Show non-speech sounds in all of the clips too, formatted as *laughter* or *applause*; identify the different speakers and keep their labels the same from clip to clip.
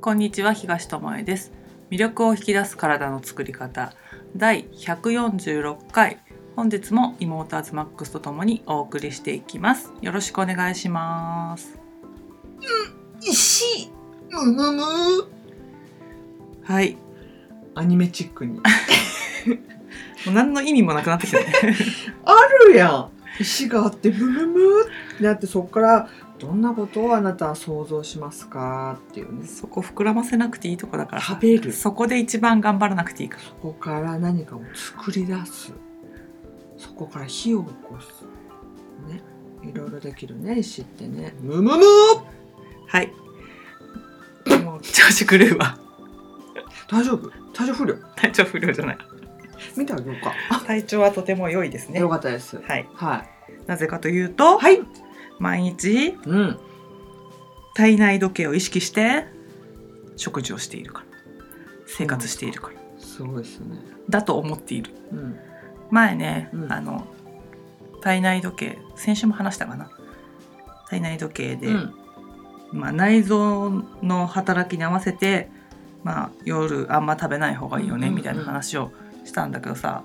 Speaker 1: こんにちは東智恵です。魅力を引き出す体の作り方。第146回。本日も妹アズマックスとともにお送りしていきます。よろしくお願いします。
Speaker 2: 石むむむ
Speaker 1: はい。
Speaker 2: アニメチックに。
Speaker 1: もう何の意味もなくなってきたね。*laughs*
Speaker 2: あるやん。石があってムムムってなってそこからどんなことをあなたは想像しますかっていうね。
Speaker 1: そこ膨らませなくていいとこだから
Speaker 2: 食べる。そ
Speaker 1: そこで一番頑張らなくていいから。
Speaker 2: こから何かを作り出す。そこから火を起こす。ね。いろいろできるね石ってね。ムムム
Speaker 1: はい。も *laughs* う調子狂うわ。
Speaker 2: 大丈夫？体調不良？
Speaker 1: 体調不良じゃない。
Speaker 2: 見てあげようか。*laughs*
Speaker 1: 体調はとても良いですね。
Speaker 2: よかったです。
Speaker 1: はい。
Speaker 2: はい。
Speaker 1: なぜかというと、
Speaker 2: はい
Speaker 1: 毎日
Speaker 2: うん。
Speaker 1: 体内時計を意識して食事をしているから。生活しているから。
Speaker 2: すごいですね。
Speaker 1: だと思っている。
Speaker 2: うん。
Speaker 1: 前ね、
Speaker 2: うん。
Speaker 1: あの体内時計先週も話したかな。体内時計で、
Speaker 2: うん。
Speaker 1: まあ、内臓の働きに合わせて、まあ、夜あんま食べない方がいいよねみたいな話をしたんだけどさ、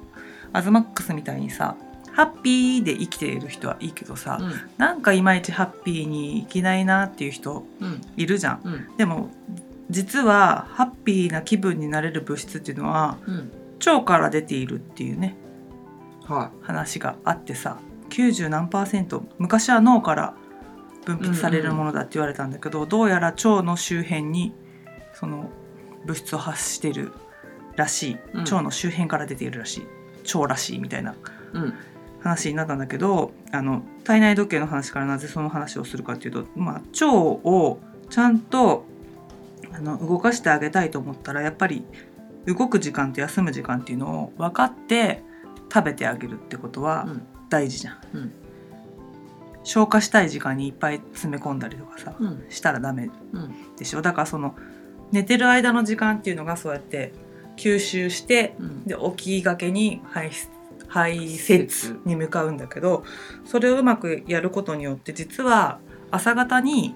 Speaker 1: アズマックスみたいにさハッピーで生きている人はいいけどさ、なんかいまいちハッピーに生きないなっていう人
Speaker 2: うん。
Speaker 1: いるじゃん。
Speaker 2: うん。
Speaker 1: でも実はハッピーな気分になれる物質っていうのは
Speaker 2: うん。
Speaker 1: 腸から出ているっていうね
Speaker 2: は
Speaker 1: 話があってさ90何パーセント昔は脳から分泌されるものだって言われたんだけど、どうやら腸の周辺にその物質を発してるらしい、
Speaker 2: うん。
Speaker 1: 腸の周辺から出ているらしい。腸らしいみたいな。い
Speaker 2: うん
Speaker 1: 話になったんだけどあの体内時計の話からなぜその話をするかっていうと、まあ、腸をちゃんとあの動かしてあげたいと思ったらやっぱり動く時間と休む時間っていうのを分かって食べてあげるってことは
Speaker 2: うん。
Speaker 1: 大事じゃん。
Speaker 2: うん。
Speaker 1: 消化したい時間にいっぱい詰め込んだりとかさ
Speaker 2: うん。
Speaker 1: したらダメ
Speaker 2: うん。
Speaker 1: でしょ？だからその寝てる間の時間っていうのがそうやって吸収して
Speaker 2: うん。
Speaker 1: で起きがけに排出排泄に向かうんだけどそれをうまくやることによって実は朝方に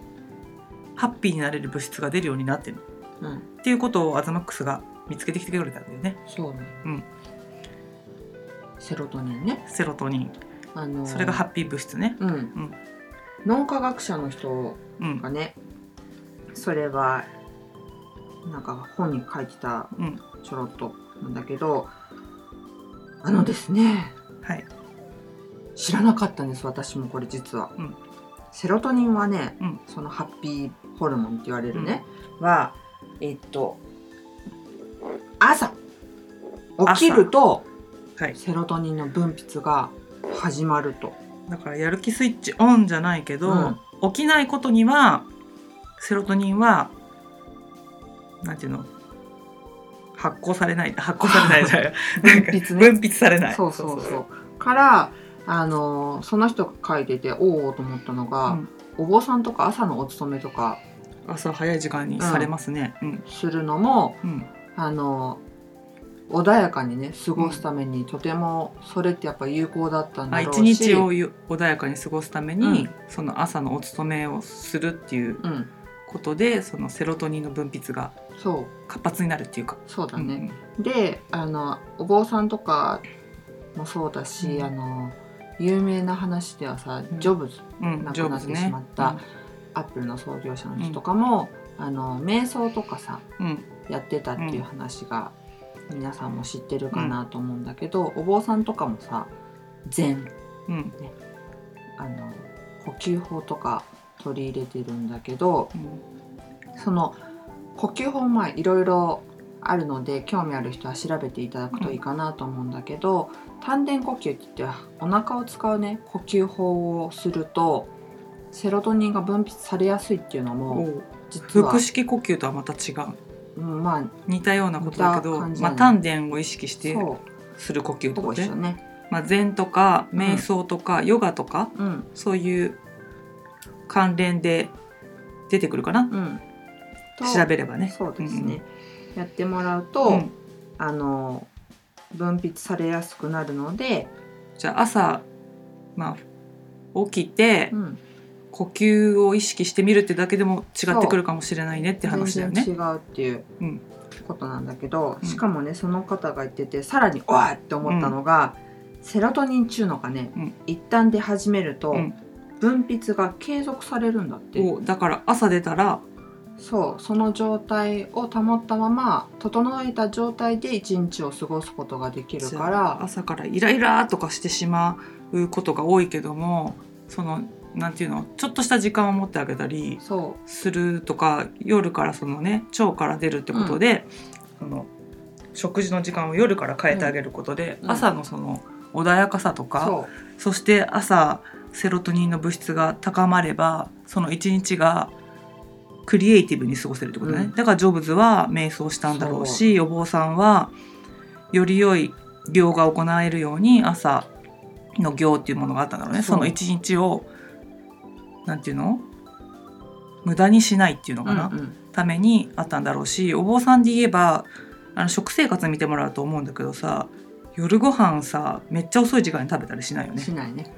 Speaker 1: ハッピーになれる物質が出るようになってる
Speaker 2: うん。
Speaker 1: っていうことをアズマックスが見つけてきてくれたんだよね。
Speaker 2: そうね
Speaker 1: うん。
Speaker 2: セロトニンね。
Speaker 1: セロトニン。
Speaker 2: あのー
Speaker 1: それがハッピー物質ね。
Speaker 2: うん、
Speaker 1: ん。
Speaker 2: 脳科学者の人
Speaker 1: うん。
Speaker 2: がねそれはなんか本に書いてた
Speaker 1: うん。
Speaker 2: ちょろっとなんだけどあのですね。
Speaker 1: はい。
Speaker 2: 知らなかったんです私もこれ実は、
Speaker 1: うん。
Speaker 2: セロトニンはね、
Speaker 1: うん。
Speaker 2: そのハッピーホルモンって言われるね、はえっと朝。起きると
Speaker 1: はい。
Speaker 2: セロトニンの分泌が始まると。
Speaker 1: だからやる気スイッチオンじゃないけど、起きないことにはセロトニンはなんていうの？発酵されない。発酵されないじゃない。*laughs*
Speaker 2: 分泌ね。
Speaker 1: 分泌されない。
Speaker 2: そうそうそう。からあのその人が書いてておおと思ったのが、
Speaker 1: うん。
Speaker 2: お坊さんとか朝のお勤めとか
Speaker 1: 朝早い時間にされますね。うん。
Speaker 2: するのも、
Speaker 1: うん。
Speaker 2: あの穏やかにね過ごすために、とてもそれってやっぱ有効だったん
Speaker 1: あ
Speaker 2: だろうし。
Speaker 1: 一日をゆ穏やかに過ごすために、
Speaker 2: うん。
Speaker 1: その朝のお勤めをするっていう
Speaker 2: うん
Speaker 1: ことでそのセロトニンの分泌が
Speaker 2: そう。
Speaker 1: 活発になるっていうか、
Speaker 2: そうだ
Speaker 1: うん
Speaker 2: ね、であのお坊さんとかもそうだし、
Speaker 1: うん。
Speaker 2: あの有名な話ではさ、
Speaker 1: うん。
Speaker 2: ジョブズ
Speaker 1: うん
Speaker 2: 亡くなってしまったアップルの創業者の人とかも、あの瞑想とかさやってたっていう話が皆さんも知ってるかなと思うんだけど、お坊さんとかもさ禅
Speaker 1: うん。
Speaker 2: あの呼吸法とか取り入れてるんだけど
Speaker 1: うん。
Speaker 2: その呼吸法まあいろいろあるので興味ある人は調べていただくといいかなと思うんだけど、丹田呼吸って言ってお腹を使うね呼吸法をするとセロトニンが分泌されやすいっていうのも実は
Speaker 1: 腹、式呼吸とはまた違う。
Speaker 2: うん、まあ
Speaker 1: 似たようなことだけど、まあ、丹田を意識してする呼吸とね。
Speaker 2: 一緒ね。
Speaker 1: まあ、禅とか瞑想とかヨガとか、
Speaker 2: うん。
Speaker 1: そういう関連で出てくるかな、
Speaker 2: うん、と
Speaker 1: 調べればね。
Speaker 2: そうですね、やってもらうと、
Speaker 1: うん。
Speaker 2: あの分泌されやすくなるので、
Speaker 1: じゃあ朝、まあ、起きて
Speaker 2: うん。
Speaker 1: 呼吸を意識してみるってだけでも違ってくるかもしれないねって話だよね。
Speaker 2: 全然違うっていう
Speaker 1: うん。
Speaker 2: ことなんだけど、
Speaker 1: うん。
Speaker 2: しかもねその方が言っててさらに「おい!」って思ったのが、セロトニンっちゅうのがね、
Speaker 1: うん。
Speaker 2: 一旦出始めると、
Speaker 1: うん
Speaker 2: 分泌が継続されるんだって。
Speaker 1: おだから朝出たら
Speaker 2: そうその状態を保ったまま整えた状態で一日を過ごすことができるから。
Speaker 1: 朝からイライラとかしてしまうことが多いけどもそのなんていうのちょっとした時間を持ってあげたり
Speaker 2: そ
Speaker 1: するとか夜からそのね腸から出るってことで、その食事の時間を夜から変えてあげることで、
Speaker 2: うん。
Speaker 1: 朝のその穏やかさと
Speaker 2: う
Speaker 1: か、
Speaker 2: そ
Speaker 1: そして朝セロトニンの物質が高まればその一日がクリエイティブに過ごせるってことね、
Speaker 2: うん。
Speaker 1: だからジョブズは瞑想したんだろうしお坊さんはより良い行が行えるように朝の行っていうものがあったんだろうね。
Speaker 2: そ
Speaker 1: の一日をなんていうの？無駄にしないっていうの
Speaker 2: う、
Speaker 1: かな、
Speaker 2: うんうん。
Speaker 1: ためにあったんだろうしお坊さんで言えばあの食生活見てもらうと思うんだけどさ夜ご飯さめっちゃ遅い時間に食べたりしないよね。
Speaker 2: しないね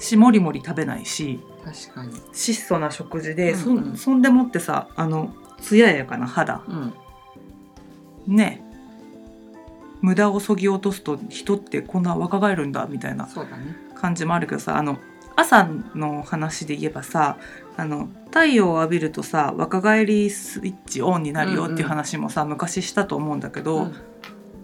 Speaker 1: しもりもり食べないし
Speaker 2: 確かに。
Speaker 1: 質素な食事で、
Speaker 2: うんうん。
Speaker 1: そそんでもってさあの艶やかな肌。
Speaker 2: うん。
Speaker 1: ね。無駄をそぎ落とすと人ってこんな若返るんだみたいな感じもあるけどさあの朝の話で言えばさあの太陽を浴びるとさ若返りスイッチオンになるよっていう話もさ、昔したと思うんだけど、
Speaker 2: うん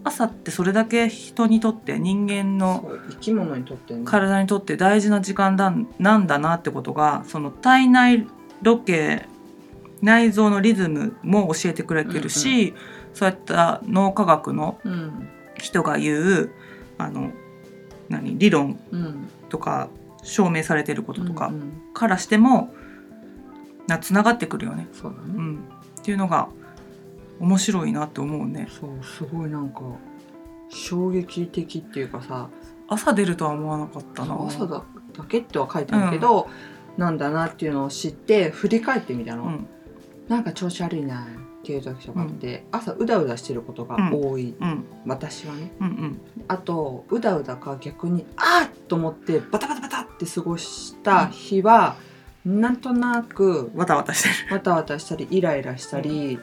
Speaker 1: 朝ってそれだけ人にとって人間の
Speaker 2: 生き物にとってね。
Speaker 1: 体にとって大事な時間だなんだなってことがその体内時計内臓のリズムも教えてくれてるし、そういった脳科学の
Speaker 2: うん。
Speaker 1: 人が言うあの何理論
Speaker 2: うん。
Speaker 1: とか証明されてることとか
Speaker 2: うんうん
Speaker 1: からしてもなつながってくるよね、
Speaker 2: そうだね、
Speaker 1: うん。っていうのが面白いなって思うね。
Speaker 2: そうすごいなんか衝撃的っていうかさ
Speaker 1: 朝出るとは思わなかったな。
Speaker 2: 朝だだけっては書いてあるけど、なんだなっていうのを知って振り返ってみたの、
Speaker 1: うん。
Speaker 2: なんか調子悪いなっていう時とかって、朝うだうだしてることが多い、
Speaker 1: うん。
Speaker 2: 私はね。
Speaker 1: うんうん。
Speaker 2: あとうだうだか逆にあっと思ってバタバタバタって過ごした日は、なんとなく
Speaker 1: わたわたしてる。
Speaker 2: わたわたしたりイライラしたり、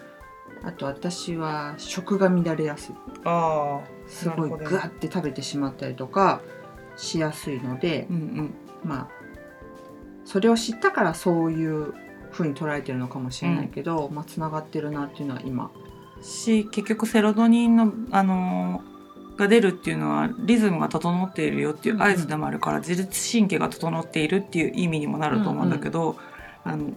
Speaker 2: あと私は食が乱れやすい。
Speaker 1: ああ。
Speaker 2: すごいグワッて食べてしまったりとかしやすいので
Speaker 1: う、んうん。
Speaker 2: まあそれを知ったからそういう風に捉えてるのかもしれないけど、まあつながってるなっていうのは今。
Speaker 1: し結局セロトニンの、あのーが出るっていうのはリズムが整っているよっていう合図でもあるから、自律神経が整っているっていう意味にもなると思うんだけど、あの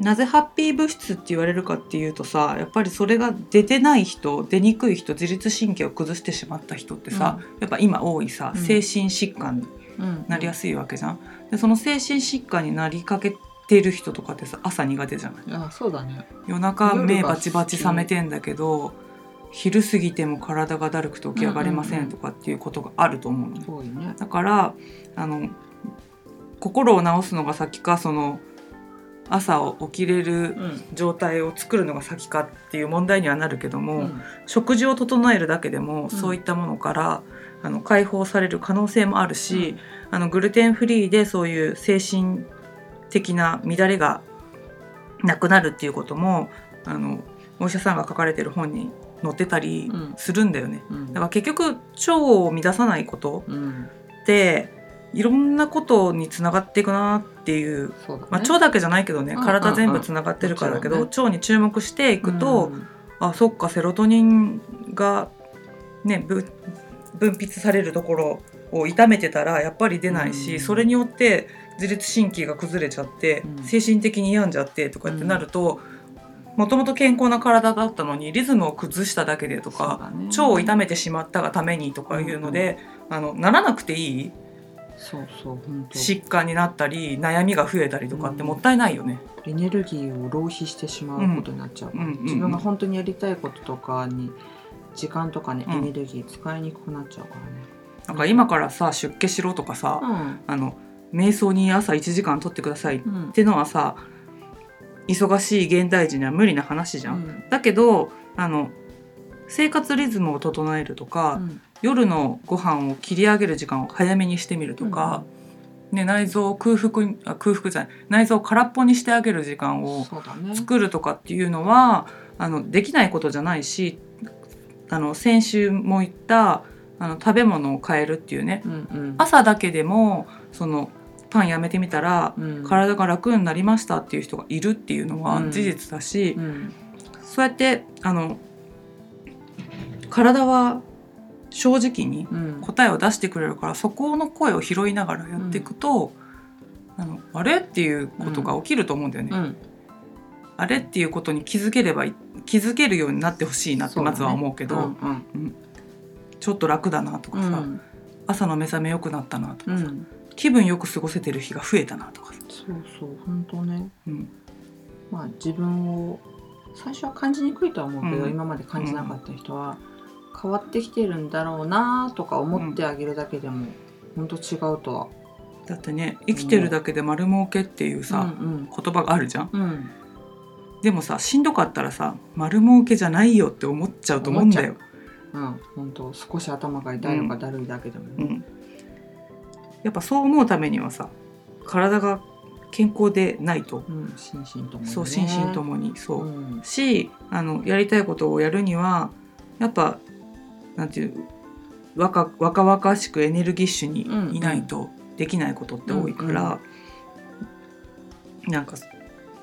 Speaker 1: なぜハッピー物質って言われるかっていうとさやっぱりそれが出てない人出にくい人自律神経を崩してしまった人ってさ、やっぱ今多いさ
Speaker 2: うん。
Speaker 1: 精神疾患に
Speaker 2: うん。
Speaker 1: なりやすいわけじゃん。でその精神疾患になりかけてる人とかってさ朝苦手じゃない？
Speaker 2: あそうだね。
Speaker 1: 夜中目バチバチ覚めてんだけど昼過ぎても体がだるくて起き上がれませんとかっていうことがあると思うの、
Speaker 2: 多いね。
Speaker 1: だからあの心を治すのが先かその朝起きれる
Speaker 2: うん。
Speaker 1: 状態を作るのが先かっていう問題にはなるけども、
Speaker 2: うん。
Speaker 1: 食事を整えるだけでも、
Speaker 2: ん。
Speaker 1: そういったものからあの解放される可能性もあるし、あのグルテンフリーでそういう精神的な乱れがなくなるっていうこともあのお医者さんが書かれてる本に載ってたり
Speaker 2: うん。
Speaker 1: するんだよね。
Speaker 2: うん。
Speaker 1: だから結局腸を乱さないこと
Speaker 2: うん。
Speaker 1: っていろんなことにつながっていくなっていう、
Speaker 2: ね。
Speaker 1: まあ、腸だけじゃないけどね、
Speaker 2: うん。
Speaker 1: 体全部つながってるからだけど、
Speaker 2: も
Speaker 1: 腸に注目していくと、
Speaker 2: うん
Speaker 1: あそっかセロトニンがねぶ分泌されるところを痛めてたらやっぱり出ないし、
Speaker 2: うん
Speaker 1: それによって自律神経が崩れちゃって、
Speaker 2: うん。
Speaker 1: 精神的に病んじゃってとかってなるともともと健康な体だったのにリズムを崩しただけでとか、
Speaker 2: ね。
Speaker 1: 腸を痛めてしまったがためにとかいうので、あのならなくていい
Speaker 2: そうそう本当。
Speaker 1: 疾患になったり悩みが増えたりとかって
Speaker 2: うん。
Speaker 1: もったいないよね。
Speaker 2: エネルギーを浪費してしまうことになっちゃう。
Speaker 1: うんうんうんうん。
Speaker 2: 自分が本当にやりたいこととかに時間とかね、
Speaker 1: うん。
Speaker 2: エネルギー使いにくくなっちゃうからね。
Speaker 1: なんか今からさ出家しろとかさ、あの瞑想に朝1時間取ってくださいっ
Speaker 2: うん。うん
Speaker 1: てのはさ忙しい現代人には無理な話じゃん。
Speaker 2: うん。
Speaker 1: だけどあの生活リズムを整えるとか、
Speaker 2: うん
Speaker 1: 夜のご飯を切り上げる時間を早めにしてみるとか、ね、内臓を空腹にあ空腹じゃない内臓を空っぽにしてあげる時間を作るとかっていうのはあのできないことじゃないしあの先週も言ったあの食べ物を変えるっていうね。
Speaker 2: うんうん。
Speaker 1: 朝だけでもそのパンやめてみたら
Speaker 2: うん。
Speaker 1: 体が楽になりましたっていう人がいるっていうのは
Speaker 2: うん。
Speaker 1: 事実だし、
Speaker 2: うん。
Speaker 1: そうやってあの体は正直に
Speaker 2: うん。
Speaker 1: 答えを出してくれるからそこの声を拾いながらやっていくと、あのあれっていうことが起きると思うんだよね。
Speaker 2: うん。
Speaker 1: あれっていうことに気づければい気づけるようになってほしいなってまずは思うけど
Speaker 2: うん。うん。
Speaker 1: ちょっと楽だなとかさ、
Speaker 2: うん。
Speaker 1: 朝の目覚め良くなったなとかさ、
Speaker 2: うん。
Speaker 1: 気分よく過ごせてる日が増えたなとかさ、
Speaker 2: そうそう本当ね。
Speaker 1: うん。
Speaker 2: まあ自分を最初は感じにくいとは思うけど、
Speaker 1: うん。
Speaker 2: 今まで感じなかった人は変わってきてるんだろうなとか思ってあげるだけでも本当違うとは。
Speaker 1: だってね生きてるだけで丸儲けっていうさ、
Speaker 2: うん
Speaker 1: 言葉があるじゃん。
Speaker 2: うん。うん
Speaker 1: でもさしんどかったらさ丸儲けじゃないよって思っちゃうと思うんだよ。
Speaker 2: う。ん本当少し頭が痛いのかだるいだけでもね、
Speaker 1: うん、やっぱそう思うためにはさ体が健康でないと、
Speaker 2: うん心身ともに、ね、
Speaker 1: そう心身ともに。そう、
Speaker 2: うん。
Speaker 1: しあのやりたいことをやるにはやっぱなんていう若若々しくエネルギッシュにいないとできないことって多いから、なんか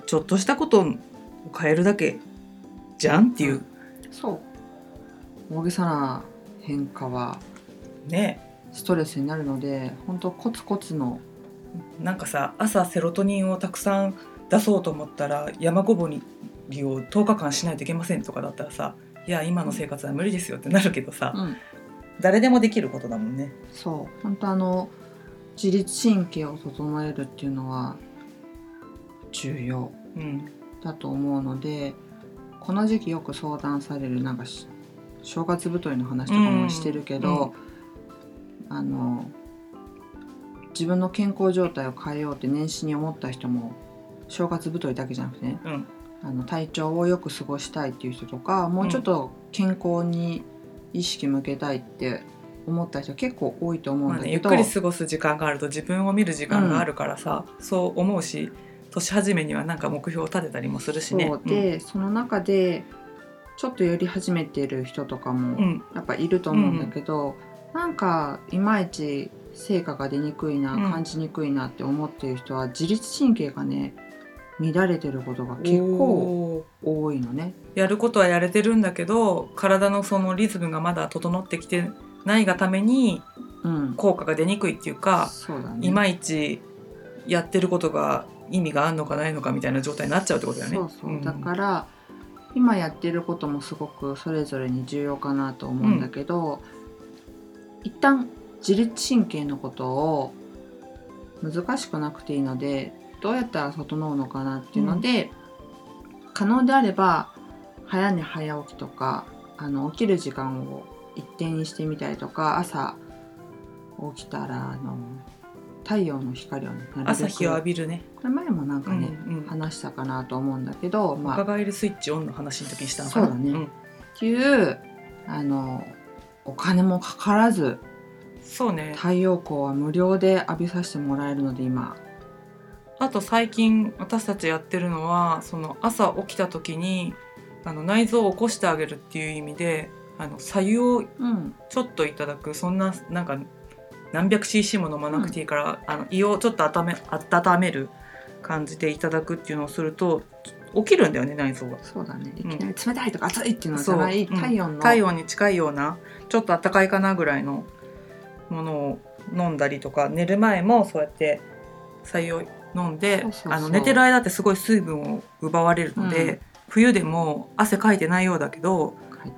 Speaker 1: ちょっとしたことを変えるだけじゃんっていう、
Speaker 2: そう。大げさな変化は
Speaker 1: ね。
Speaker 2: ストレスになるので本当コツコツの。
Speaker 1: なんかさ朝セロトニンをたくさん出そうと思ったら山ごぼりを10日間しないといけませんとかだったらさいや今の生活は無理ですよってなるけどさ、
Speaker 2: うん。
Speaker 1: 誰でもできることだもんね。
Speaker 2: そう。本当あの自律神経を整えるっていうのは重要
Speaker 1: うん。
Speaker 2: だと思うのでこの時期よく相談されるなんかし正月太りの話とかもしてるけど、あの自分の健康状態を変えようって年始に思った人も正月太りだけじゃなくてね
Speaker 1: うん
Speaker 2: あの体調をよく過ごしたいっていう人とかもうちょっと健康に意識向けたいって思った人結構多いと思うん
Speaker 1: まあね、
Speaker 2: だけど、
Speaker 1: ゆっくり過ごす時間があると自分を見る時間があるからさ、そう思うし年始めにはなんか目標を立てたりもするしね。
Speaker 2: そう。で、その中でちょっとやり始めてる人とか
Speaker 1: う
Speaker 2: も
Speaker 1: ん。
Speaker 2: やっぱいると思うんだけど、なんかいまいち成果が出にくいな、
Speaker 1: うん。
Speaker 2: 感じにくいなって思ってる人は自律神経がね乱れてることが結構多いのね。
Speaker 1: やることはやれてるんだけど体のそのリズムがまだ整ってきてないがために
Speaker 2: うん、
Speaker 1: 効果が出にくいっていうか、
Speaker 2: ね。
Speaker 1: いまいちやってることが意味があるのかないのかみたいな状態になっちゃうってことだよね。
Speaker 2: そうそう、
Speaker 1: ん
Speaker 2: だから今やってることもすごくそれぞれに重要かなと思うんだけど、一旦自律神経のことを難しくなくていいのでどうやったら整うのかなっていうので、可能であれば早寝早起きとかあの起きる時間を一定にしてみたりとか朝起きたらあの太陽の光をね
Speaker 1: 朝日を浴びるね。
Speaker 2: これ前もなんかね、
Speaker 1: うんうん
Speaker 2: 話したかなと思うんだけど、まあ、
Speaker 1: 若返りスイッチオンの話の時にしたのかな。
Speaker 2: そうだね
Speaker 1: ん
Speaker 2: っていうあのお金もかからず
Speaker 1: そうね。
Speaker 2: 太陽光は無料で浴びさせてもらえるので今
Speaker 1: あと最近私たちやってるのはその朝起きた時にあの内臓を起こしてあげるっていう意味であの白湯を
Speaker 2: うん。
Speaker 1: ちょっといただくそんななんか何百 cc も飲まなくていいから、あの胃をちょっと温め温める感じでいただくっていうのをすると起きるんだよね内臓が。
Speaker 2: そうだね。いき
Speaker 1: うん
Speaker 2: なり冷たいとか熱いっていうのじゃない、
Speaker 1: そう。うん。
Speaker 2: 体温の。
Speaker 1: 体温に近いようなちょっと暖かいかなぐらいのものを飲んだりとか寝る前もそうやって白湯を飲んであの寝てる間ってすごい水分を奪われるので、
Speaker 2: うん。
Speaker 1: 冬でも汗かいてないようだけど
Speaker 2: ね、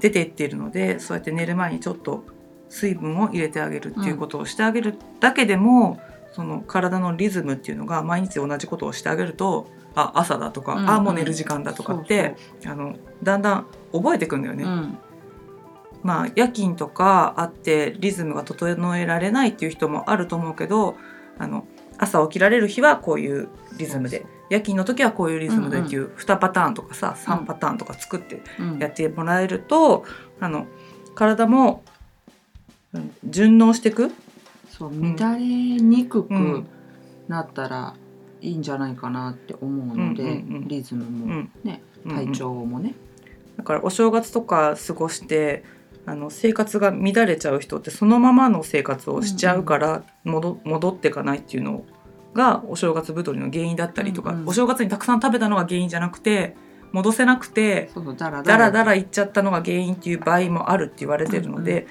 Speaker 1: 出ていっているのでそうやって寝る前にちょっと水分を入れてあげるっていうことをしてあげるだけでも、その体のリズムっていうのが毎日同じことをしてあげるとあ朝だとか、
Speaker 2: うん
Speaker 1: あもう寝る時間だとかってあのだんだん覚えてくんだよね。
Speaker 2: うん。
Speaker 1: まあ夜勤とかあってリズムが整えられないっていう人もあると思うけどあの朝起きられる日はこういうリズムで夜勤の時はこういうリズムでっていう2パターンとかさ3パターンとか作って
Speaker 2: うん。
Speaker 1: やってもらえるとあの体もうん順応していく？
Speaker 2: そう
Speaker 1: うん
Speaker 2: 乱れにくく
Speaker 1: うん
Speaker 2: なったらいいんじゃないかなって思うので、リズム
Speaker 1: う
Speaker 2: も
Speaker 1: ん
Speaker 2: ね、
Speaker 1: うん。
Speaker 2: 体調もね、
Speaker 1: だからお正月とか過ごしてあの生活が乱れちゃう人ってそのままの生活をしちゃうから戻戻っていかないっていうのがお正月太りの原因だったりとか、
Speaker 2: うんうん
Speaker 1: お正月にたくさん食べたのが原因じゃなくて戻せなくて
Speaker 2: だら
Speaker 1: だら
Speaker 2: い
Speaker 1: いっちゃったのが原因っていう場合もあるって言われてるので、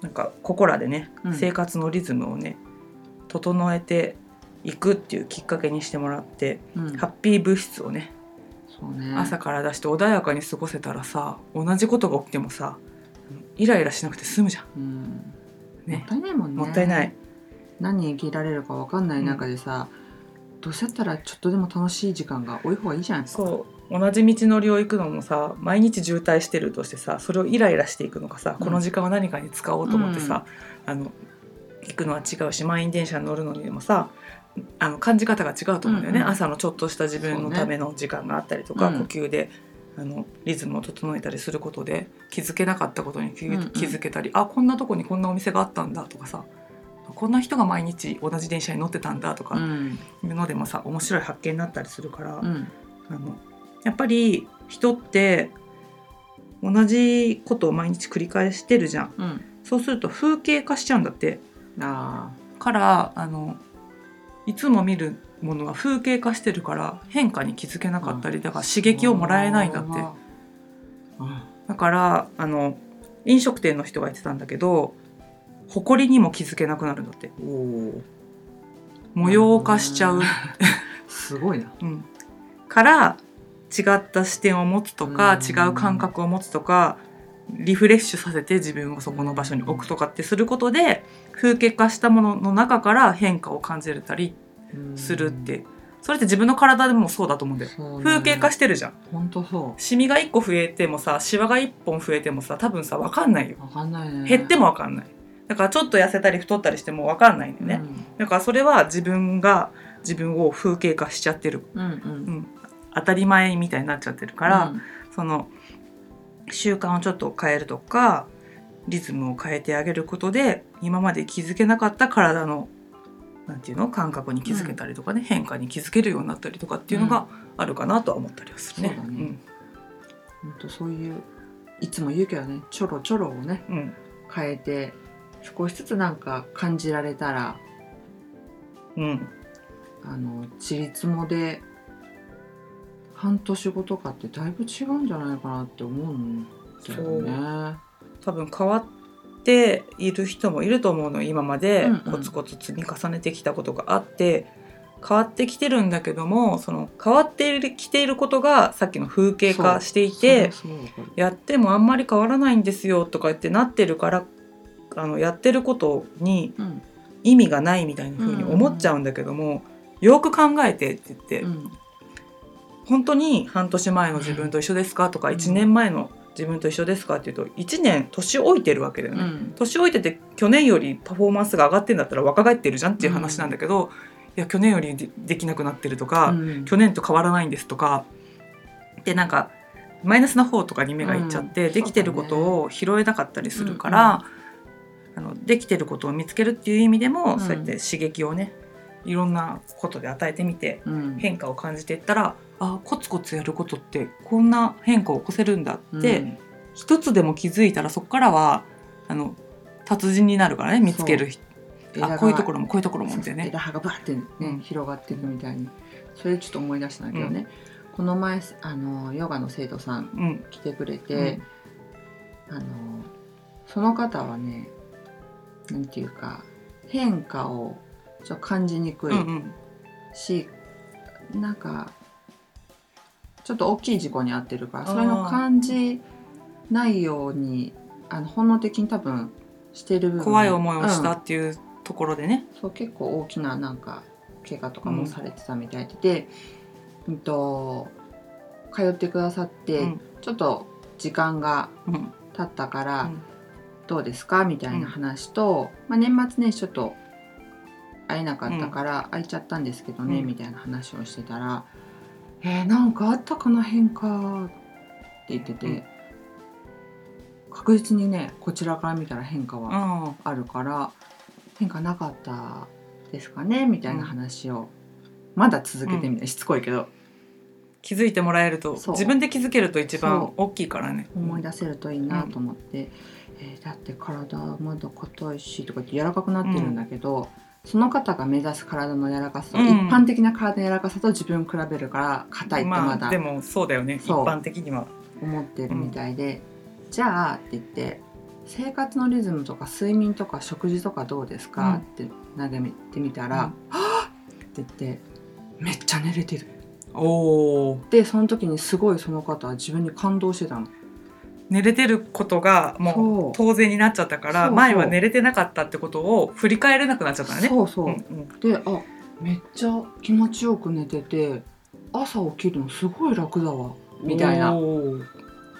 Speaker 1: なんかここらでね、
Speaker 2: うん。
Speaker 1: 生活のリズムをね整えていくっていうきっかけにしてもらって、
Speaker 2: うん。
Speaker 1: ハッピー物質をね
Speaker 2: ね。
Speaker 1: 朝から出して穏やかに過ごせたらさ同じことが起きてもさイライラしなくて済むじゃん。
Speaker 2: うん。も
Speaker 1: ね
Speaker 2: ったいないもんね。
Speaker 1: もったいない。
Speaker 2: 何生きられるか分かんない中でさ、どうせやったらちょっとでも楽しい時間が多い方がいいじゃん。
Speaker 1: そう。同じ道のりを行くのもさ毎日渋滞してるとしてさそれをイライラしていくのかさ、
Speaker 2: うん。
Speaker 1: この時間は何かに使おうと思ってさ、あの行くのは違うし満員電車に乗るのにもさあの感じ方が違うと思うんだよね、
Speaker 2: うんうん。
Speaker 1: 朝のちょっとした自分のための時間があったりとか、
Speaker 2: ね
Speaker 1: 呼吸であのリズムを整えたりすることで気づけなかったことに気,、
Speaker 2: うんうん。
Speaker 1: 気づけたりあこんなとこにこんなお店があったんだとかさこんな人が毎日同じ電車に乗ってたんだとか
Speaker 2: うん。
Speaker 1: いうのでもさ面白い発見になったりするから。
Speaker 2: うん。
Speaker 1: あのやっぱり人って同じことを毎日繰り返してるじゃん。
Speaker 2: うん。
Speaker 1: そうすると風景化しちゃうんだって。
Speaker 2: あ
Speaker 1: からあのいつも見るものが風景化してるから変化に気づけなかったりだから刺激をもらえないんだって。
Speaker 2: うん。
Speaker 1: だからあの飲食店の人が言ってたんだけど埃にも気づけなくなるんだって。模様化しちゃう、*laughs*
Speaker 2: すごいな。
Speaker 1: うん、から違った視点を持つとか
Speaker 2: うん。
Speaker 1: 違う感覚を持つとかリフレッシュさせて自分をそこの場所に置くとかってすることで風景化したものの中から変化を感じれたりするって。それって自分の体でもそうだと思うんだよ。風景化してるじゃん。
Speaker 2: 本当そ
Speaker 1: シミが1個増えてもさシワが1本増えてもさ多分さ分かんないよ。
Speaker 2: うわかんないね。
Speaker 1: 減っても分かんない。だからちょっと痩せたり太ったりしても分かんないんだよね、だからそれは自分が自分を風景化しちゃってる。
Speaker 2: うんうん。
Speaker 1: うん、当たり前みたいになっちゃってるから、その習慣をちょっと変えるとかリズムを変えてあげることで今まで気づけなかった体のなんていうの？感覚に気づけたりとかね、変化に気づけるようになったりとかっていうのがあるかなとは思ったりはするね。
Speaker 2: そうだね。本当そういういつも言うけどねちょろちょろをね
Speaker 1: うん。うん
Speaker 2: 変えて少しずつなんか感じられたら
Speaker 1: うん。
Speaker 2: あのちりつもで半年後とかってだいぶ違うんじゃないかなって思うんだよね。
Speaker 1: 多分変わっている人もいると思うの今まで
Speaker 2: うんうん。
Speaker 1: コツコツ積み重ねてきたことがあって、変わってきてるんだけどもその変わってきていることがさっきの風景化していてやってもあんまり変わらないんですよとか言ってなってるからあのやってることに
Speaker 2: うん。
Speaker 1: 意味がないみたいな風に思っちゃうんだけども、よく考えてって言って、
Speaker 2: うん。
Speaker 1: 本当に半年前の自分と一緒ですかとか
Speaker 2: うん。
Speaker 1: 1年前の自分と一緒ですかっていうと1年年老いてるわけだよね。
Speaker 2: うん。
Speaker 1: 年老いてて去年よりパフォーマンスが上がってんだったら若返ってるじゃんっていう話なんだけど、いや去年よりでできなくなってるとか、
Speaker 2: うん。
Speaker 1: 去年と変わらないんですとかでなんかマイナスな方とかに目がいっちゃって、
Speaker 2: うん。
Speaker 1: できてることを拾えなかったりするから、あのできてることを見つけるっていう意味でも、
Speaker 2: うん。
Speaker 1: そうやって刺激をねいろんなことで与えてみて
Speaker 2: うん。
Speaker 1: 変化を感じていったらあコツコツやることってこんな変化を起こせるんだって、
Speaker 2: うん。
Speaker 1: 一つでも気づいたらそこからはあの達人になるからね見つけるあこういうところもこういうところもってね。
Speaker 2: 枝葉がバーってね、
Speaker 1: うん。
Speaker 2: 広がっていくみたいに。それちょっと思い出したんだけどね、この前あのヨガの生徒さん
Speaker 1: うん。
Speaker 2: 来てくれて、あのその方はねなんていうか変化をちょっと感じにくい。
Speaker 1: うんうん。
Speaker 2: し、なんかちょっと大きい事故に遭ってるからそれの感じないようにあの本能的に多分してる部分。
Speaker 1: 怖い思いをした
Speaker 2: うん
Speaker 1: っていうところでね。
Speaker 2: そう結構大きななんか怪我とかもされてたみたいで、うんと通ってくださって、
Speaker 1: うん。
Speaker 2: ちょっと時間が
Speaker 1: うん。
Speaker 2: 経ったから、
Speaker 1: うん。
Speaker 2: どうですか？みたいな話と、まあ、年末年始ちょっと会えなかったから会いちゃったんですけどね、
Speaker 1: うん。
Speaker 2: みたいな話をしてたら「えー、なんかあったかな変化」って言ってて、
Speaker 1: うん。
Speaker 2: 確実にねこちらから見たら変化は
Speaker 1: うん。
Speaker 2: あるから「変化なかったですかねみたいな話を、まだ続けてみたい、しつこいけど。
Speaker 1: 気づいてもらえると自分で気づけると一番
Speaker 2: そ
Speaker 1: 大きいからね。
Speaker 2: 思い出せるといいなと思って、えーだって体まだ硬いしとか言って柔らかくなってるんだけど、その方が目指す体の柔らかさと、
Speaker 1: うん。
Speaker 2: 一般的な体の柔らかさと自分比べるから硬いってまだ
Speaker 1: まあでもそうだよね。一
Speaker 2: そう。
Speaker 1: 般的には。
Speaker 2: 思ってるみたいで、じゃあって言って生活のリズムとか睡眠とか食事とかどうですか、って投げてみたら「
Speaker 1: うん。
Speaker 2: はぁって言ってめっちゃ寝れてる。
Speaker 1: おお
Speaker 2: でその時にすごいその方は自分に感動してたの。
Speaker 1: 寝れてることがも
Speaker 2: そう。
Speaker 1: う当然になっちゃったから前は寝れてなかったってことを振り返れなくなっちゃったね。
Speaker 2: そうそう、
Speaker 1: うんうん。
Speaker 2: であめっちゃ気持ちよく寝てて朝起きるのすごい楽だわみたいな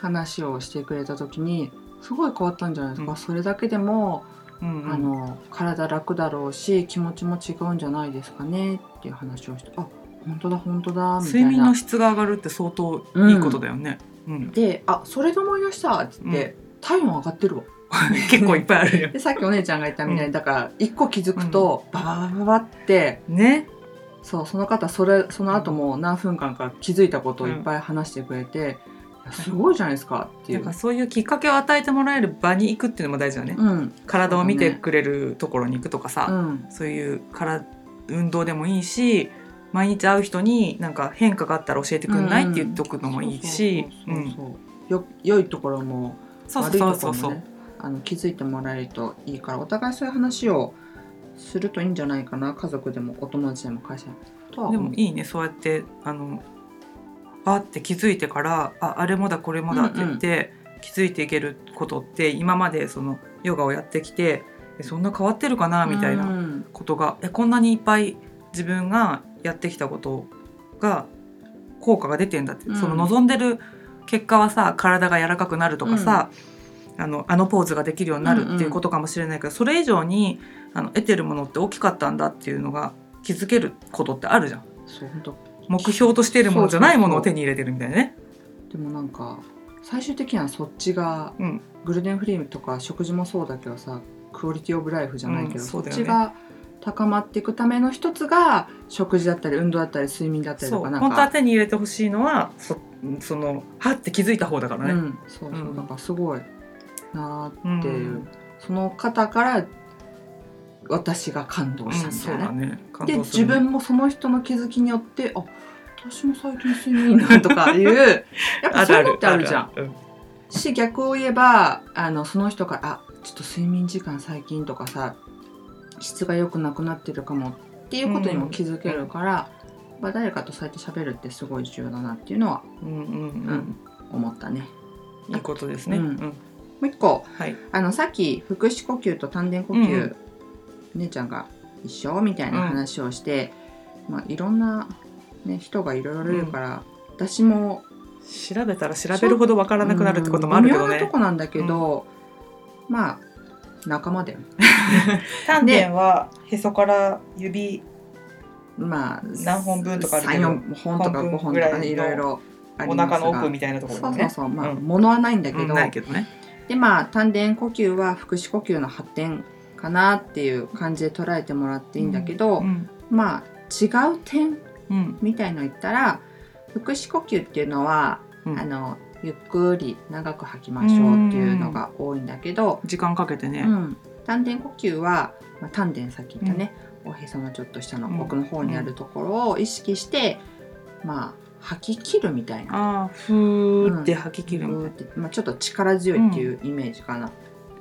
Speaker 2: 話をしてくれた時にすごい変わったんじゃないですか、
Speaker 1: うん。
Speaker 2: それだけでも、
Speaker 1: うんうん。
Speaker 2: あの体楽だろうし気持ちも違うんじゃないですかねっていう話をしてあ本当だ本当だみたいな。
Speaker 1: 睡眠の質が上がるって相当いいことだよね。うん
Speaker 2: であそれで思い出したって言って、体温上がってるわ。*laughs*
Speaker 1: 結構いっぱいあるよ。
Speaker 2: でさっきお姉ちゃんが言ったみたいに、
Speaker 1: うん。
Speaker 2: だから一個気づくと、バババババって
Speaker 1: ね。
Speaker 2: そうその方それその後も何分間か気づいたことをいっぱい話してくれて、すごいじゃないですかっていう。
Speaker 1: なんか。そういうきっかけを与えてもらえる場に行くっていうのも大事だね。
Speaker 2: うん。
Speaker 1: 体を見てくれるところに行くとかさ、
Speaker 2: うん。
Speaker 1: そういうから運動でもいいし毎日会う人になんか変化があったら教えてくんない、
Speaker 2: うん
Speaker 1: って言っとくのもいいし。
Speaker 2: 良いところも悪いところもねあの気づいてもらえるといいからお互いそういう話をするといいんじゃないかな。家族でもお友達でも会社でも。とは
Speaker 1: でもいいね。そうやってあのあって気づいてからああれもだこれもだって言って、気づいていけることって今までそのヨガをやってきてえそんな変わってるかな？みたいな
Speaker 2: うん。
Speaker 1: ことが、えこんなにいっぱい自分がやってきたことが効果が出てんだって、
Speaker 2: う。ん。
Speaker 1: その望んでる結果はさ体が柔らかくなるとかさ、あのあのポーズができるようになるっていうことかもしれないけど、それ以上にあの得てるものって大きかったんだっていうのが気づけることってあるじゃん。目標としているものじゃないものを手に入れてるみたいなね。
Speaker 2: でもなんか最終的にはそっちが
Speaker 1: うん。
Speaker 2: グルテンフリーとか食事もそうだけどさクオリティオブライフじゃないけど、
Speaker 1: うん
Speaker 2: そ
Speaker 1: ね。
Speaker 2: っちが高まっていくための一つが食事だったり運動だったり睡眠だったりとかなん
Speaker 1: 本当は
Speaker 2: か
Speaker 1: 手に入れてほしいのはそそのはって気づいた方だからね。
Speaker 2: うん、そうそう、
Speaker 1: うん。
Speaker 2: だからすごいな
Speaker 1: うん
Speaker 2: ーっていう、その方から私が感動した
Speaker 1: うん
Speaker 2: みたいな、
Speaker 1: そうだね。感
Speaker 2: で自分もその人の気づきによってあ私も最近睡眠いいなとかいう *laughs* やっぱそういうのってあるじゃん。し逆を言えばあのその人から「あちょっと睡眠時間最近」とかさ質が良くなくなってるかもっていうことにも気づけるから、まあ、誰かとそうやって喋るってすごい重要だなっていうのは
Speaker 1: うんうんうん
Speaker 2: うん思ったね。
Speaker 1: いいことですね。
Speaker 2: う
Speaker 1: うんん
Speaker 2: もう一個
Speaker 1: はい。
Speaker 2: あのさっき腹式呼吸と丹田呼吸、
Speaker 1: うん
Speaker 2: 姉ちゃんが一緒みたいな話をして、まあ、いろんな、ね、人がいろいろいるから、私も
Speaker 1: 調べたら調べるほどわからなくなるってこともあるけどね
Speaker 2: うん微妙なと。こなんだけど、まあ仲間だよね
Speaker 1: 丹田はへそから指
Speaker 2: まあ
Speaker 1: 何本分とかあるけど
Speaker 2: 34本とか5
Speaker 1: 本
Speaker 2: とかね
Speaker 1: い
Speaker 2: ろいろあ
Speaker 1: お
Speaker 2: りますが。
Speaker 1: 腹の奥みたいなところ
Speaker 2: そう。そうそう。まあ、
Speaker 1: うん
Speaker 2: 物はないんだけど、
Speaker 1: うんないけどね。
Speaker 2: でまあ丹田呼吸は腹式呼吸の発展かなっていう感じで捉えてもらっていいんだけど、
Speaker 1: うん
Speaker 2: まあ違う点
Speaker 1: うん。
Speaker 2: みたいの言ったら腹式呼吸っていうのは、
Speaker 1: うん。
Speaker 2: あのゆっくり長く吐きましょうっていうのが多いんだけど、
Speaker 1: 時間かけてね。
Speaker 2: うん、丹田呼吸は、まあ、丹田さっき言ったね、おへそのちょっと下の奥の方にあるところを意識して、まあ吐き切るみたいな。
Speaker 1: ふーって吐き切るみたい
Speaker 2: ぐーってまあ、ちょっと力強いっていうイメージかな、っ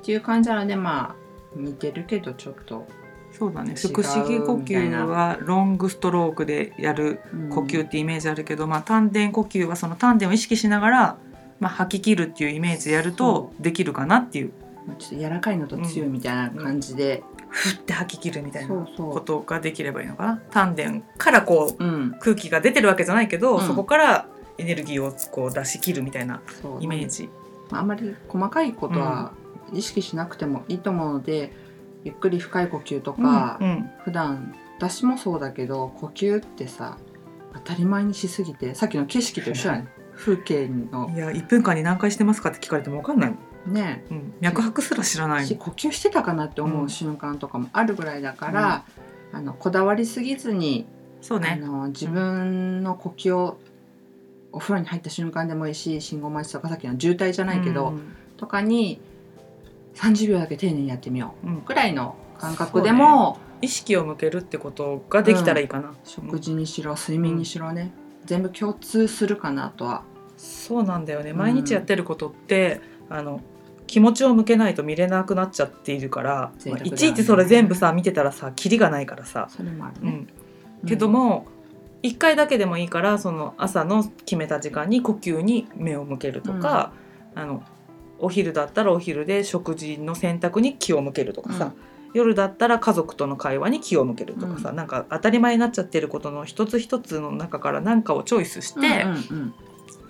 Speaker 2: ていう感じなのでまあ似てるけどちょっと、
Speaker 1: そうだね。腹式呼吸はロングストロークでやる
Speaker 2: うん
Speaker 1: 呼吸ってイメージあるけど、まあ、丹田呼吸はその丹田を意識しながら、まあ、吐き切るっていうイメージでやるとできるかなっていう。
Speaker 2: まあちょっと柔らかいのと強いみたいな感じで、
Speaker 1: ふって吐き切るみたいなことができればいいのかな。丹田からこう
Speaker 2: う、うん、
Speaker 1: 空気が出てるわけじゃないけど、
Speaker 2: うん。
Speaker 1: そこからエネルギーをこう出し切るみたいなイメージ。
Speaker 2: まあ、あんまり細かいことは意識しなくてもいいと思うので、ゆっくり深い呼吸とか、
Speaker 1: うんうん。
Speaker 2: 普段私もそうだけど呼吸ってさ当たり前にしすぎてさっきの景色と一緒だね *laughs* 風景の。
Speaker 1: いや1分間に何回してますかって聞かれても分かんない。もん
Speaker 2: ね。
Speaker 1: うん、脈拍すら知らない。
Speaker 2: し呼吸してたかなって思
Speaker 1: う
Speaker 2: うん瞬間とかもあるぐらいだから、あのこだわりすぎずに、あ
Speaker 1: そうね。
Speaker 2: の自分の呼吸をお風呂に入った瞬間でもいいし信号待ちとかさっきの渋滞じゃないけど、
Speaker 1: うん。
Speaker 2: とかに30秒だけ丁寧にやってみよ
Speaker 1: う。ん。
Speaker 2: うぐらいの感覚でも、
Speaker 1: 意識を向けるってことができたらいいかな、
Speaker 2: 食事にしろ睡眠にしろね、全部共通するかなとは
Speaker 1: そうなんだよね。
Speaker 2: うん。
Speaker 1: 毎日やってることって、あの気持ちを向けないと見れなくなっちゃっているから、まあいちいちそれ全部さ見てたらさキリがないからさ、
Speaker 2: それもあるね。
Speaker 1: うん、けども、1回だけでもいいからその朝の決めた時間に呼吸に目を向けるとか、あのお昼だったらお昼で食事の選択に気を向けるとかさ、夜だったら家族との会話に気を向けるとかさ、
Speaker 2: うん。
Speaker 1: なんか当たり前になっちゃってることの一つ一つの中から何かをチョイスして、
Speaker 2: うんうんうん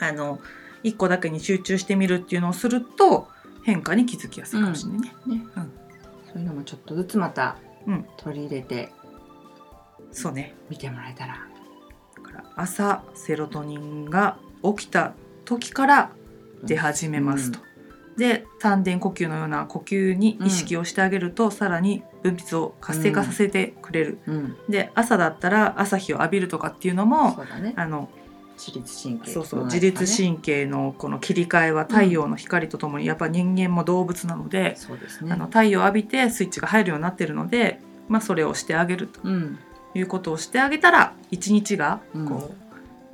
Speaker 1: あの1個だけに集中してみるっていうのをすると変化に気づきやすいかもしれないね。
Speaker 2: ね
Speaker 1: うん
Speaker 2: そういうのもちょっとずつまた
Speaker 1: うん
Speaker 2: 取り入れて
Speaker 1: そうね
Speaker 2: 見てもらえたら。
Speaker 1: だから朝セロトニンが起きた時から出始めますと。で丹田呼吸のような呼吸に意識をしてあげると、さらに分泌を活性化させてくれる。
Speaker 2: うん。うん
Speaker 1: で朝だったら朝日を浴びるとかっていうのも
Speaker 2: そうだね。
Speaker 1: あの
Speaker 2: 自律神経。
Speaker 1: そうそう自律神経のこの切り替えは太陽の光とともにやっぱ人間も動物なので、
Speaker 2: そうですね。
Speaker 1: あの太陽を浴びてスイッチが入るようになってるので、まあ、それをしてあげると。
Speaker 2: うん。
Speaker 1: いうことをしてあげたら一日が
Speaker 2: うん。
Speaker 1: こ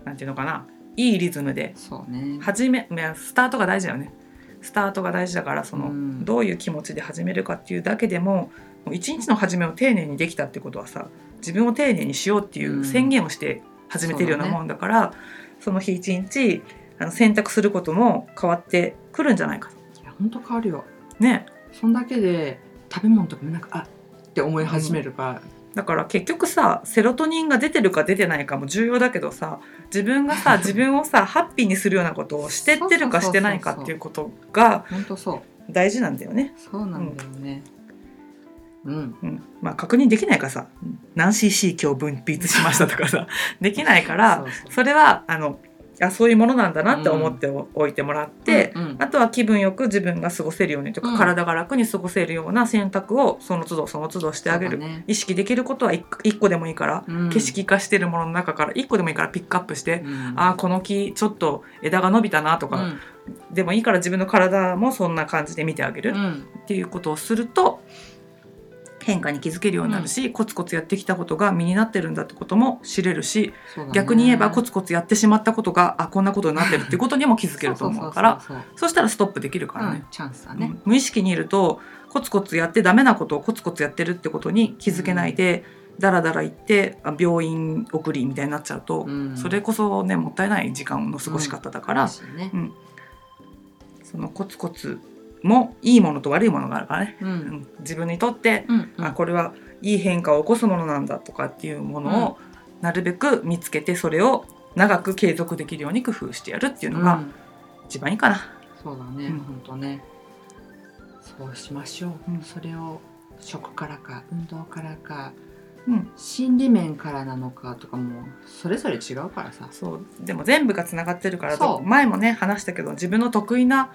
Speaker 1: う、なんていうのかないいリズムで
Speaker 2: そうね。
Speaker 1: 始めスタートが大事だよね。スタートが大事だからその、
Speaker 2: うん。
Speaker 1: どういう気持ちで始めるかっていうだけでも一日の始めを丁寧にできたってことはさ自分を丁寧にしようっていう宣言をして始めてるようなもんだから、その日一日あの選択することも変わってくるんじゃないかと。
Speaker 2: いや本当変わるよ。
Speaker 1: ね
Speaker 2: そんだけで食べ物とかもなんかあって思い始めるから。
Speaker 1: だから結局さセロトニンが出てるか出てないかも重要だけどさ自分がさ *laughs* 自分をさハッピーにするようなことをしてってるかしてないかっていうことが
Speaker 2: 本当そう。
Speaker 1: 大事なんだよね。
Speaker 2: そうなんだよね。うん。
Speaker 1: うん、まあ確認できないからさ何 cc 今日分泌しましたとかさ *laughs* できないから
Speaker 2: そ
Speaker 1: れはあのあそういうものなんだなって思っておいてもらって、
Speaker 2: うんうん。
Speaker 1: あとは気分よく自分が過ごせるようにとか、
Speaker 2: うん。
Speaker 1: 体が楽に過ごせるような選択をその都度その都度してあげる、
Speaker 2: ね。
Speaker 1: 意識できることは一一個でもいいから、
Speaker 2: うん。
Speaker 1: 景色化してるものの中から一個でもいいからピックアップして、
Speaker 2: うん。
Speaker 1: あーこの木ちょっと枝が伸びたなとか、
Speaker 2: うん。
Speaker 1: でもいいから自分の体もそんな感じで見てあげる、
Speaker 2: うん。
Speaker 1: っていうことをすると変化に気づけるようになるし、コツコツやってきたことが身になってるんだってことも知れるし、
Speaker 2: ね。
Speaker 1: 逆に言えばコツコツやってしまったことがあこんなことになってるっていうことにも気づけると思うから。
Speaker 2: そ
Speaker 1: したらストップできるからね。
Speaker 2: そううん、チャンスだね。
Speaker 1: うん。無意識にいるとコツコツやってダメなことをコツコツやってるってことに気づけないで、だらだら行ってあ病院送りみたいになっちゃうと、
Speaker 2: うん。
Speaker 1: それこそねもったいない時間の過ごし方だから、
Speaker 2: ね。
Speaker 1: うん。そのコツコツもいいものと悪いものがあるからね。
Speaker 2: う
Speaker 1: うん。ん自分にとって
Speaker 2: うん
Speaker 1: あこれはいい変化を起こすものなんだとかっていうものをなるべく見つけてそれを長く継続できるように工夫してやるっていうのが
Speaker 2: うん。
Speaker 1: 一番いいかな。
Speaker 2: そうだね、
Speaker 1: うん。
Speaker 2: 本当ね。そうしましょう、
Speaker 1: うん。
Speaker 2: それを食からか運動からか
Speaker 1: うん、
Speaker 2: 心理面からなのかとかもそれぞれ違うからさ。
Speaker 1: そう。でも全部がつながってるから前もね話したけど自分の得意な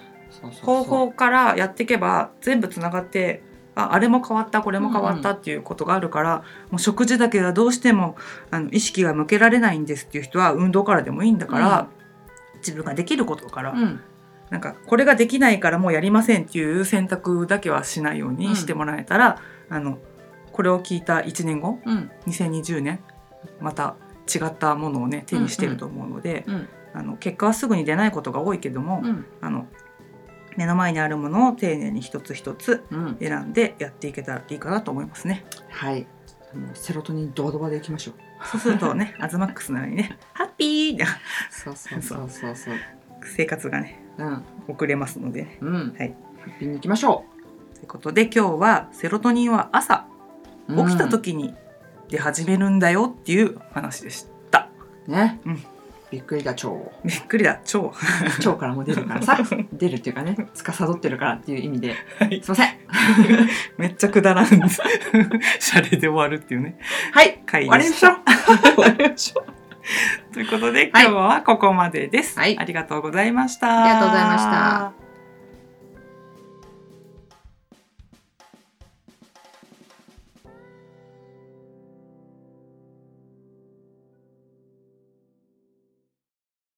Speaker 1: 方法からやっていけば全部つながってああれも変わったこれも変わったっていうことがあるから、もう食事だけはどうしてもあの意識が向けられないんですっていう人は運動からでもいいんだから、自分ができることから、
Speaker 2: うん。
Speaker 1: なんかこれができないからもうやりませんっていう選択だけはしないようにしてもらえたら、あのこれを聞いた1年後
Speaker 2: うん。
Speaker 1: 2020年また違ったものをね手にしてると思うので、
Speaker 2: うん。
Speaker 1: あの結果はすぐに出ないことが多いけども、
Speaker 2: うん。
Speaker 1: あの目の前にあるものを丁寧に一つ一つ
Speaker 2: うん。
Speaker 1: 選んでやっていけたらいいかなと思いますね。
Speaker 2: はい。あのセロトニンドバドバでいきましょう。
Speaker 1: そうするとね、*laughs* アズマックスのようにね、ハッピー！な
Speaker 2: そうそうそうそうそう
Speaker 1: 生活がね
Speaker 2: うん。
Speaker 1: 送れますので、ね。
Speaker 2: うん。
Speaker 1: はい。
Speaker 2: ハッピーにいきましょ
Speaker 1: ということで今日はセロトニンは朝
Speaker 2: う
Speaker 1: 起きた時に出始めるんだよっていう話でした。
Speaker 2: うんね、
Speaker 1: うん
Speaker 2: びっくりだ超
Speaker 1: びっくりだ、超。
Speaker 2: 腸 *laughs* からも出るからさ出るっていうかね司ってるからっていう意味で
Speaker 1: はい
Speaker 2: すいません *laughs*
Speaker 1: めっちゃくだらんです。*laughs* シャレで終わるっていうね。
Speaker 2: はい
Speaker 1: 回
Speaker 2: 終わりましょう終わりましょう
Speaker 1: ということで今日はここまでです。
Speaker 2: はい
Speaker 1: ありがとうございました。
Speaker 2: ありがとうございました。